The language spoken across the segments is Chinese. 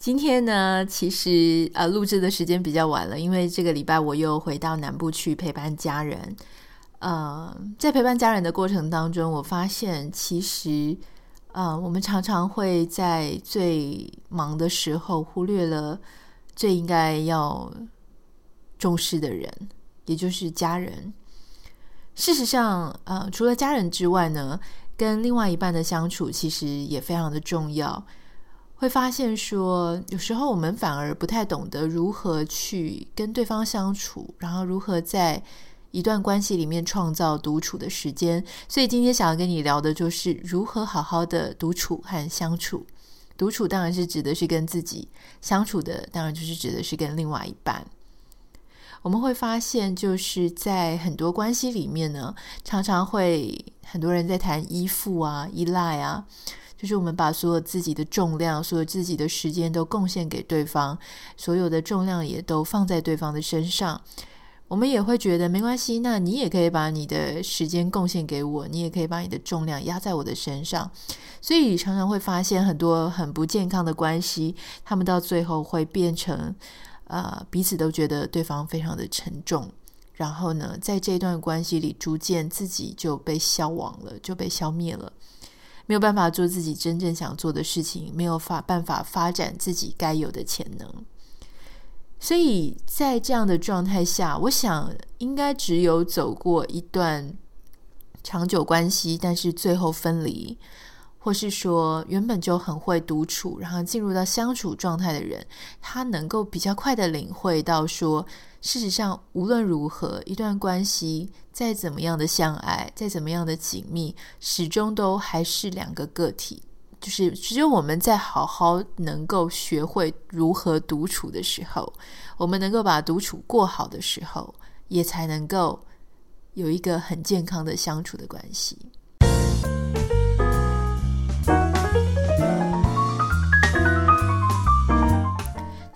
今天呢，其实呃，录制的时间比较晚了，因为这个礼拜我又回到南部去陪伴家人。呃，在陪伴家人的过程当中，我发现其实呃，我们常常会在最忙的时候忽略了最应该要重视的人，也就是家人。事实上，呃，除了家人之外呢，跟另外一半的相处其实也非常的重要。会发现说，有时候我们反而不太懂得如何去跟对方相处，然后如何在一段关系里面创造独处的时间。所以今天想要跟你聊的就是如何好好的独处和相处。独处当然是指的是跟自己相处的，当然就是指的是跟另外一半。我们会发现，就是在很多关系里面呢，常常会很多人在谈依附啊、依赖啊。就是我们把所有自己的重量，所有自己的时间都贡献给对方，所有的重量也都放在对方的身上。我们也会觉得没关系，那你也可以把你的时间贡献给我，你也可以把你的重量压在我的身上。所以常常会发现很多很不健康的关系，他们到最后会变成，呃，彼此都觉得对方非常的沉重，然后呢，在这段关系里，逐渐自己就被消亡了，就被消灭了。没有办法做自己真正想做的事情，没有法办法发展自己该有的潜能，所以在这样的状态下，我想应该只有走过一段长久关系，但是最后分离，或是说原本就很会独处，然后进入到相处状态的人，他能够比较快的领会到说。事实上，无论如何，一段关系再怎么样的相爱，再怎么样的紧密，始终都还是两个个体。就是只有我们在好好能够学会如何独处的时候，我们能够把独处过好的时候，也才能够有一个很健康的相处的关系。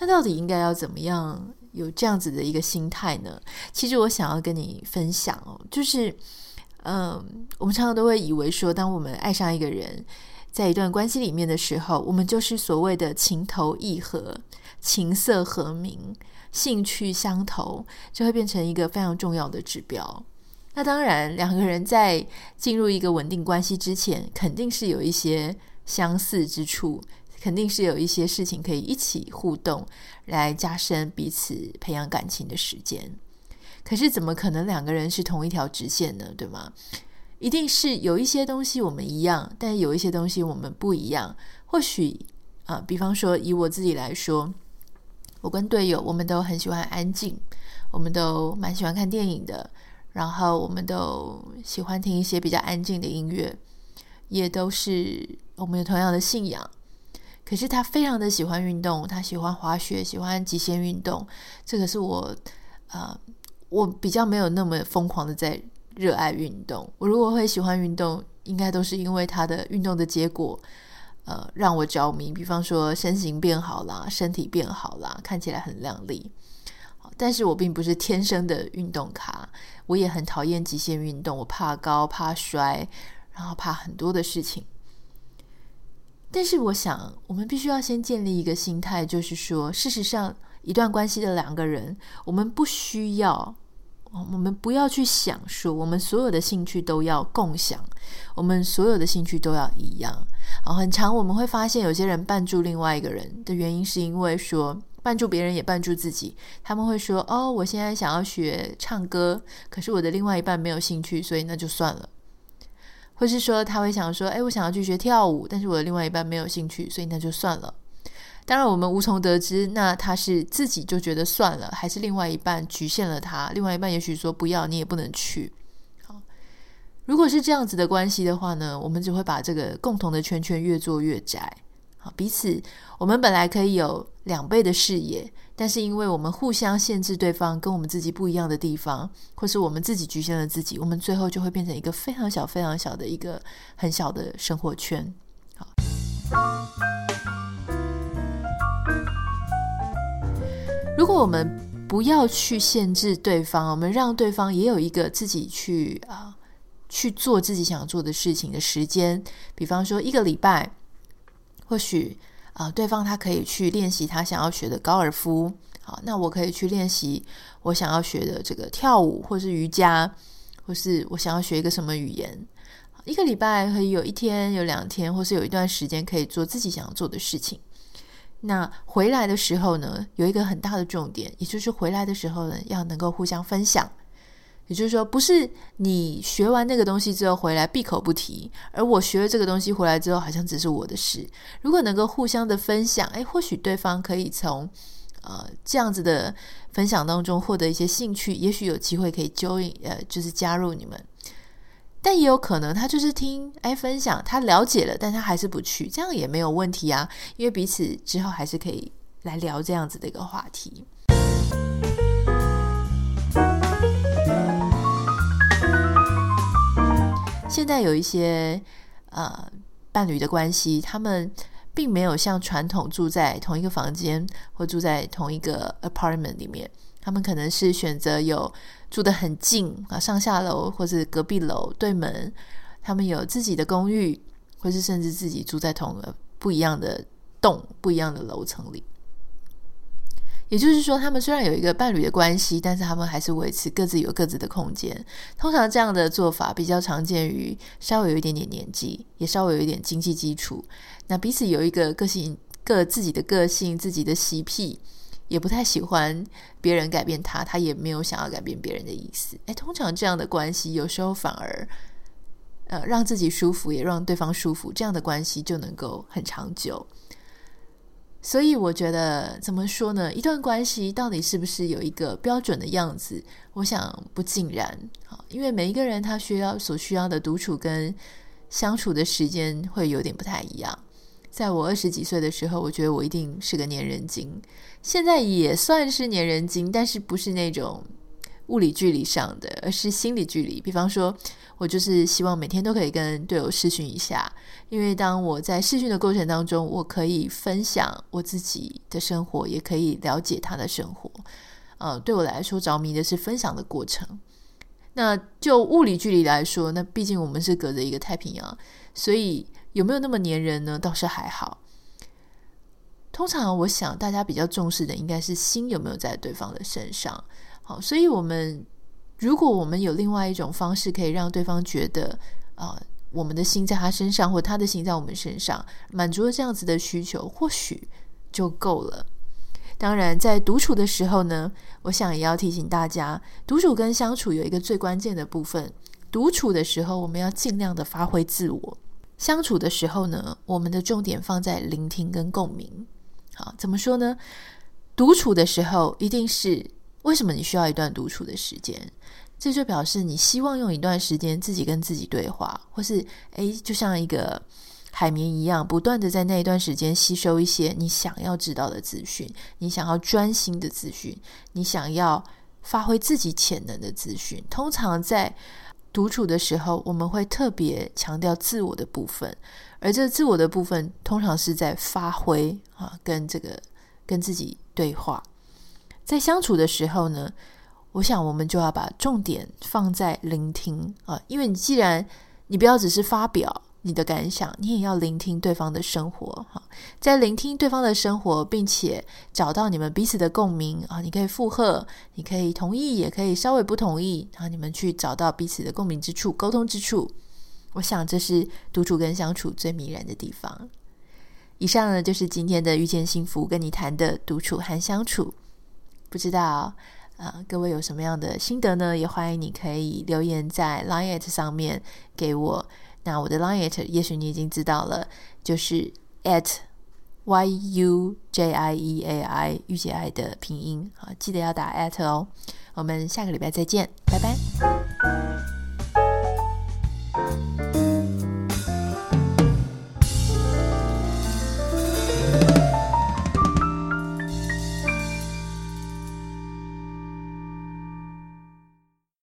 那到底应该要怎么样？有这样子的一个心态呢？其实我想要跟你分享哦，就是，嗯，我们常常都会以为说，当我们爱上一个人，在一段关系里面的时候，我们就是所谓的情投意合、琴瑟和鸣、兴趣相投，就会变成一个非常重要的指标。那当然，两个人在进入一个稳定关系之前，肯定是有一些相似之处。肯定是有一些事情可以一起互动，来加深彼此培养感情的时间。可是怎么可能两个人是同一条直线呢？对吗？一定是有一些东西我们一样，但有一些东西我们不一样。或许啊，比方说以我自己来说，我跟队友我们都很喜欢安静，我们都蛮喜欢看电影的，然后我们都喜欢听一些比较安静的音乐，也都是我们有同样的信仰。可是他非常的喜欢运动，他喜欢滑雪，喜欢极限运动。这个是我，呃，我比较没有那么疯狂的在热爱运动。我如果会喜欢运动，应该都是因为他的运动的结果，呃，让我着迷。比方说身形变好啦，身体变好啦，看起来很靓丽。但是我并不是天生的运动咖，我也很讨厌极限运动，我怕高，怕摔，然后怕很多的事情。但是我想，我们必须要先建立一个心态，就是说，事实上，一段关系的两个人，我们不需要，我们不要去想说，我们所有的兴趣都要共享，我们所有的兴趣都要一样。啊，很常我们会发现，有些人绊住另外一个人的原因，是因为说绊住别人也绊住自己。他们会说：“哦，我现在想要学唱歌，可是我的另外一半没有兴趣，所以那就算了。”或是说他会想说，哎，我想要去学跳舞，但是我的另外一半没有兴趣，所以那就算了。当然，我们无从得知，那他是自己就觉得算了，还是另外一半局限了他？另外一半也许说不要，你也不能去。好，如果是这样子的关系的话呢，我们只会把这个共同的圈圈越做越窄。好，彼此我们本来可以有两倍的视野，但是因为我们互相限制对方跟我们自己不一样的地方，或是我们自己局限了自己，我们最后就会变成一个非常小、非常小的一个很小的生活圈。好，如果我们不要去限制对方，我们让对方也有一个自己去啊去做自己想做的事情的时间。比方说一个礼拜，或许啊对方他可以去练习他想要学的高尔夫，好，那我可以去练习我想要学的这个跳舞，或是瑜伽，或是我想要学一个什么语言。一个礼拜可以有一天、有两天，或是有一段时间可以做自己想要做的事情。那回来的时候呢，有一个很大的重点，也就是回来的时候呢，要能够互相分享。也就是说，不是你学完那个东西之后回来闭口不提，而我学了这个东西回来之后，好像只是我的事。如果能够互相的分享，诶，或许对方可以从呃这样子的分享当中获得一些兴趣，也许有机会可以 join，呃，就是加入你们。但也有可能，他就是听哎分享，他了解了，但他还是不去，这样也没有问题啊，因为彼此之后还是可以来聊这样子的一个话题。现在有一些呃伴侣的关系，他们并没有像传统住在同一个房间或住在同一个 apartment 里面，他们可能是选择有。住得很近啊，上下楼或是隔壁楼对门，他们有自己的公寓，或是甚至自己住在同个不一样的栋、不一样的楼层里。也就是说，他们虽然有一个伴侣的关系，但是他们还是维持各自有各自的空间。通常这样的做法比较常见于稍微有一点点年纪，也稍微有一点经济基础，那彼此有一个个性、各自己的个性、自己的习癖。也不太喜欢别人改变他，他也没有想要改变别人的意思。诶，通常这样的关系有时候反而，呃，让自己舒服，也让对方舒服，这样的关系就能够很长久。所以我觉得怎么说呢？一段关系到底是不是有一个标准的样子？我想不尽然。啊，因为每一个人他需要所需要的独处跟相处的时间会有点不太一样。在我二十几岁的时候，我觉得我一定是个黏人精。现在也算是黏人精，但是不是那种物理距离上的，而是心理距离。比方说，我就是希望每天都可以跟队友视讯一下，因为当我在视讯的过程当中，我可以分享我自己的生活，也可以了解他的生活。呃，对我来说，着迷的是分享的过程。那就物理距离来说，那毕竟我们是隔着一个太平洋，所以。有没有那么黏人呢？倒是还好。通常我想大家比较重视的应该是心有没有在对方的身上。好，所以我们如果我们有另外一种方式可以让对方觉得啊、我们的心在他身上，或他的心在我们身上，满足了这样子的需求，或许就够了。当然，在独处的时候呢，我想也要提醒大家，独处跟相处有一个最关键的部分。独处的时候，我们要尽量的发挥自我。相处的时候呢，我们的重点放在聆听跟共鸣。好，怎么说呢？独处的时候，一定是为什么你需要一段独处的时间？这就表示你希望用一段时间自己跟自己对话，或是诶，就像一个海绵一样，不断的在那一段时间吸收一些你想要知道的资讯，你想要专心的资讯，你想要发挥自己潜能的资讯。通常在独处的时候，我们会特别强调自我的部分，而这自我的部分通常是在发挥啊，跟这个跟自己对话。在相处的时候呢，我想我们就要把重点放在聆听啊，因为你既然你不要只是发表。你的感想，你也要聆听对方的生活哈，在聆听对方的生活，并且找到你们彼此的共鸣啊，你可以附和，你可以同意，也可以稍微不同意，然后你们去找到彼此的共鸣之处、沟通之处。我想这是独处跟相处最迷人的地方。以上呢，就是今天的遇见幸福，跟你谈的独处和相处。不知道啊，呃，各位有什么样的心得呢？也欢迎你可以留言在 Line@ 上面给我。那我的 Line，也许你已经知道了，就是 at y u j i e a i 御姐爱的拼音啊，记得要打 at 哦。我们下个礼拜再见，拜拜。